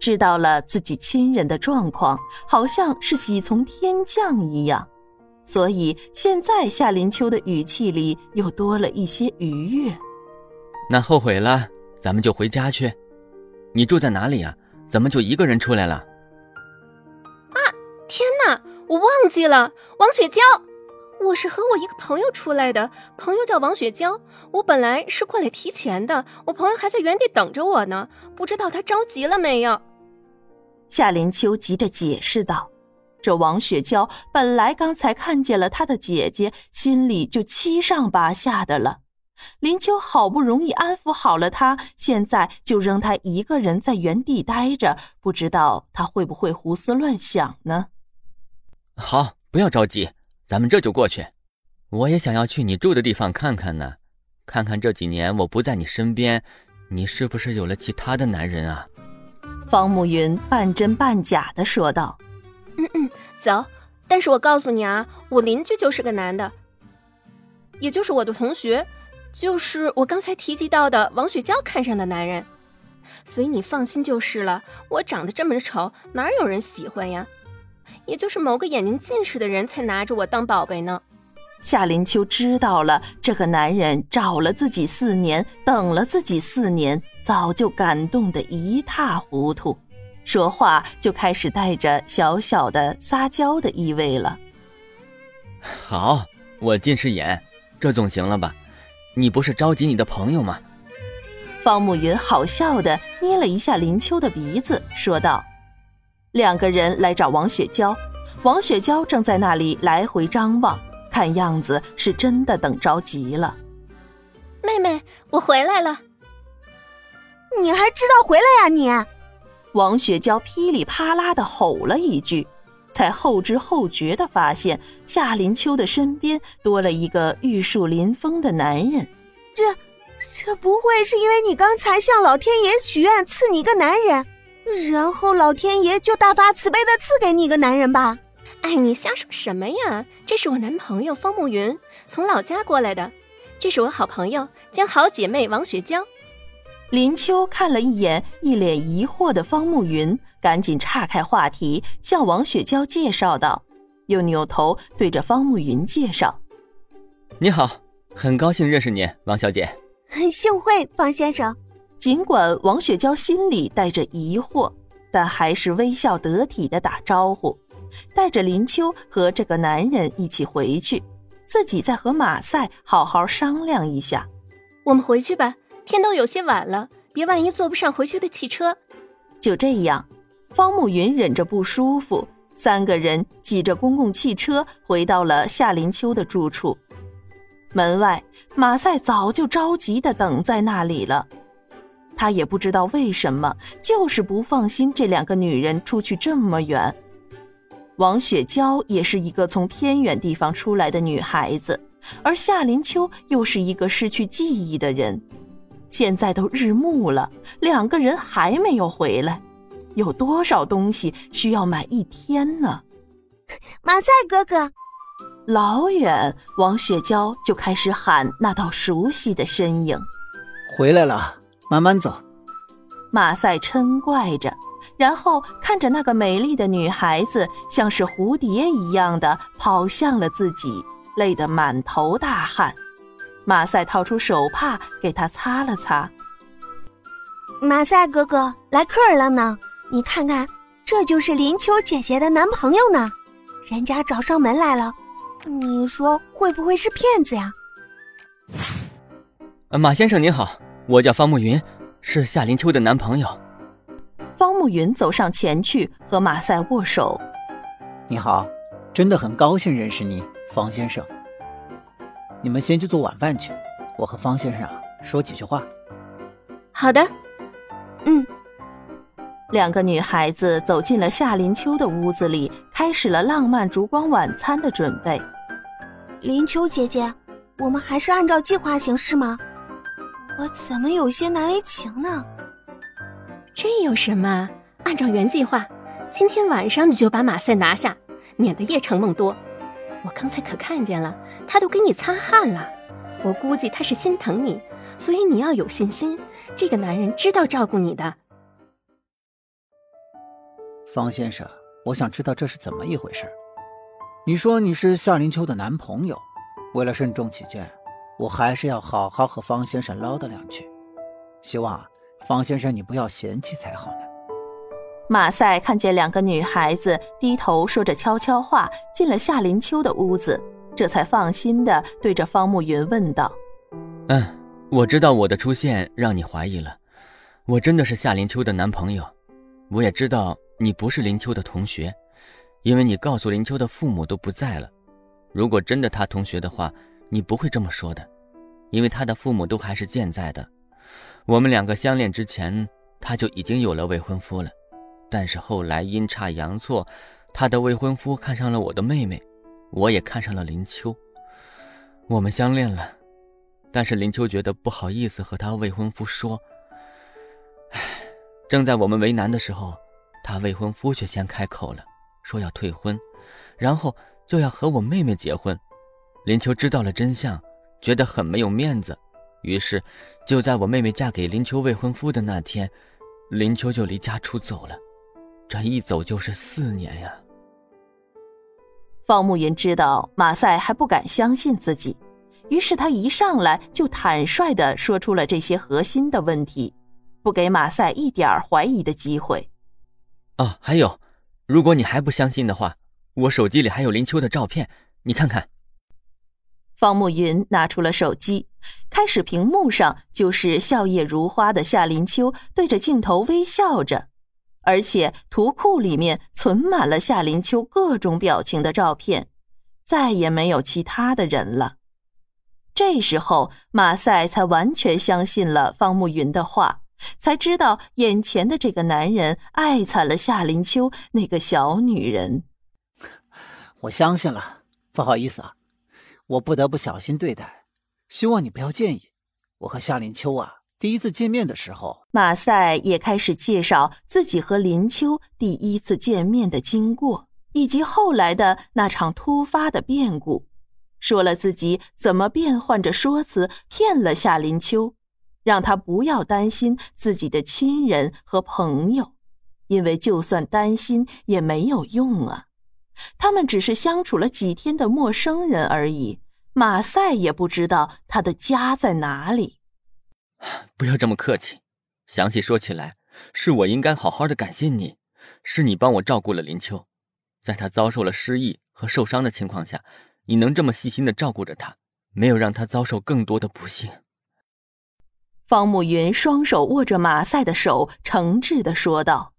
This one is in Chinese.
知道了自己亲人的状况，好像是喜从天降一样，所以现在夏林秋的语气里又多了一些愉悦。那后悔了，咱们就回家去。你住在哪里啊？怎么就一个人出来了？啊！天哪，我忘记了，王雪娇，我是和我一个朋友出来的，朋友叫王雪娇。我本来是过来提钱的，我朋友还在原地等着我呢，不知道他着急了没有。夏林秋急着解释道：“这王雪娇本来刚才看见了她的姐姐，心里就七上八下的了。”林秋好不容易安抚好了他，现在就扔他一个人在原地待着，不知道他会不会胡思乱想呢？好，不要着急，咱们这就过去。我也想要去你住的地方看看呢，看看这几年我不在你身边，你是不是有了其他的男人啊？方慕云半真半假的说道：“嗯嗯，走。但是我告诉你啊，我邻居就是个男的，也就是我的同学。”就是我刚才提及到的王雪娇看上的男人，所以你放心就是了。我长得这么丑，哪有人喜欢呀？也就是某个眼睛近视的人才拿着我当宝贝呢。夏林秋知道了，这个男人找了自己四年，等了自己四年，早就感动得一塌糊涂，说话就开始带着小小的撒娇的意味了。好，我近视眼，这总行了吧？你不是着急你的朋友吗？方慕云好笑的捏了一下林秋的鼻子，说道：“两个人来找王雪娇，王雪娇正在那里来回张望，看样子是真的等着急了。”妹妹，我回来了。你还知道回来呀？你！王雪娇噼里啪啦的吼了一句。才后知后觉的发现，夏林秋的身边多了一个玉树临风的男人。这，这不会是因为你刚才向老天爷许愿赐你一个男人，然后老天爷就大发慈悲的赐给你一个男人吧？哎，你瞎说什么呀？这是我男朋友方慕云，从老家过来的。这是我好朋友兼好姐妹王雪娇。林秋看了一眼一脸疑惑的方慕云，赶紧岔开话题，向王雪娇介绍道，又扭头对着方慕云介绍：“你好，很高兴认识你，王小姐。幸会，方先生。”尽管王雪娇心里带着疑惑，但还是微笑得体的打招呼，带着林秋和这个男人一起回去，自己再和马赛好好商量一下。我们回去吧。天都有些晚了，别万一坐不上回去的汽车。就这样，方慕云忍着不舒服，三个人挤着公共汽车回到了夏林秋的住处。门外，马赛早就着急的等在那里了。他也不知道为什么，就是不放心这两个女人出去这么远。王雪娇也是一个从偏远地方出来的女孩子，而夏林秋又是一个失去记忆的人。现在都日暮了，两个人还没有回来，有多少东西需要买一天呢？马赛哥哥，老远王雪娇就开始喊那道熟悉的身影，回来了，慢慢走。马赛嗔怪着，然后看着那个美丽的女孩子，像是蝴蝶一样的跑向了自己，累得满头大汗。马赛掏出手帕给她擦了擦。马赛哥哥来客人了呢，你看看，这就是林秋姐姐的男朋友呢，人家找上门来了，你说会不会是骗子呀？马先生您好，我叫方慕云，是夏林秋的男朋友。方慕云走上前去和马赛握手。你好，真的很高兴认识你，方先生。你们先去做晚饭去，我和方先生说几句话。好的，嗯。两个女孩子走进了夏林秋的屋子里，开始了浪漫烛光晚餐的准备。林秋姐姐，我们还是按照计划行事吗？我怎么有些难为情呢？这有什么？按照原计划，今天晚上你就把马赛拿下，免得夜长梦多。我刚才可看见了，他都给你擦汗了。我估计他是心疼你，所以你要有信心，这个男人知道照顾你的。方先生，我想知道这是怎么一回事。你说你是夏林秋的男朋友，为了慎重起见，我还是要好好和方先生唠叨两句。希望方先生你不要嫌弃才好呢。马赛看见两个女孩子低头说着悄悄话，进了夏林秋的屋子，这才放心的对着方慕云问道：“嗯，我知道我的出现让你怀疑了，我真的是夏林秋的男朋友。我也知道你不是林秋的同学。”因为你告诉林秋的父母都不在了，如果真的他同学的话，你不会这么说的，因为他的父母都还是健在的。我们两个相恋之前，他就已经有了未婚夫了，但是后来阴差阳错，他的未婚夫看上了我的妹妹，我也看上了林秋，我们相恋了，但是林秋觉得不好意思和他未婚夫说，唉，正在我们为难的时候，他未婚夫却先开口了。说要退婚，然后就要和我妹妹结婚。林秋知道了真相，觉得很没有面子，于是就在我妹妹嫁给林秋未婚夫的那天，林秋就离家出走了。这一走就是四年呀。方慕云知道马赛还不敢相信自己，于是他一上来就坦率地说出了这些核心的问题，不给马赛一点怀疑的机会。哦，还有。如果你还不相信的话，我手机里还有林秋的照片，你看看。方慕云拿出了手机，开始屏幕上就是笑靥如花的夏林秋对着镜头微笑着，而且图库里面存满了夏林秋各种表情的照片，再也没有其他的人了。这时候，马赛才完全相信了方慕云的话。才知道眼前的这个男人爱惨了夏林秋那个小女人。我相信了，不好意思啊，我不得不小心对待，希望你不要介意。我和夏林秋啊，第一次见面的时候，马赛也开始介绍自己和林秋第一次见面的经过，以及后来的那场突发的变故，说了自己怎么变换着说辞骗了夏林秋。让他不要担心自己的亲人和朋友，因为就算担心也没有用啊。他们只是相处了几天的陌生人而已。马赛也不知道他的家在哪里。不要这么客气，详细说起来，是我应该好好的感谢你，是你帮我照顾了林秋，在他遭受了失忆和受伤的情况下，你能这么细心的照顾着他，没有让他遭受更多的不幸。方慕云双手握着马赛的手，诚挚的说道：“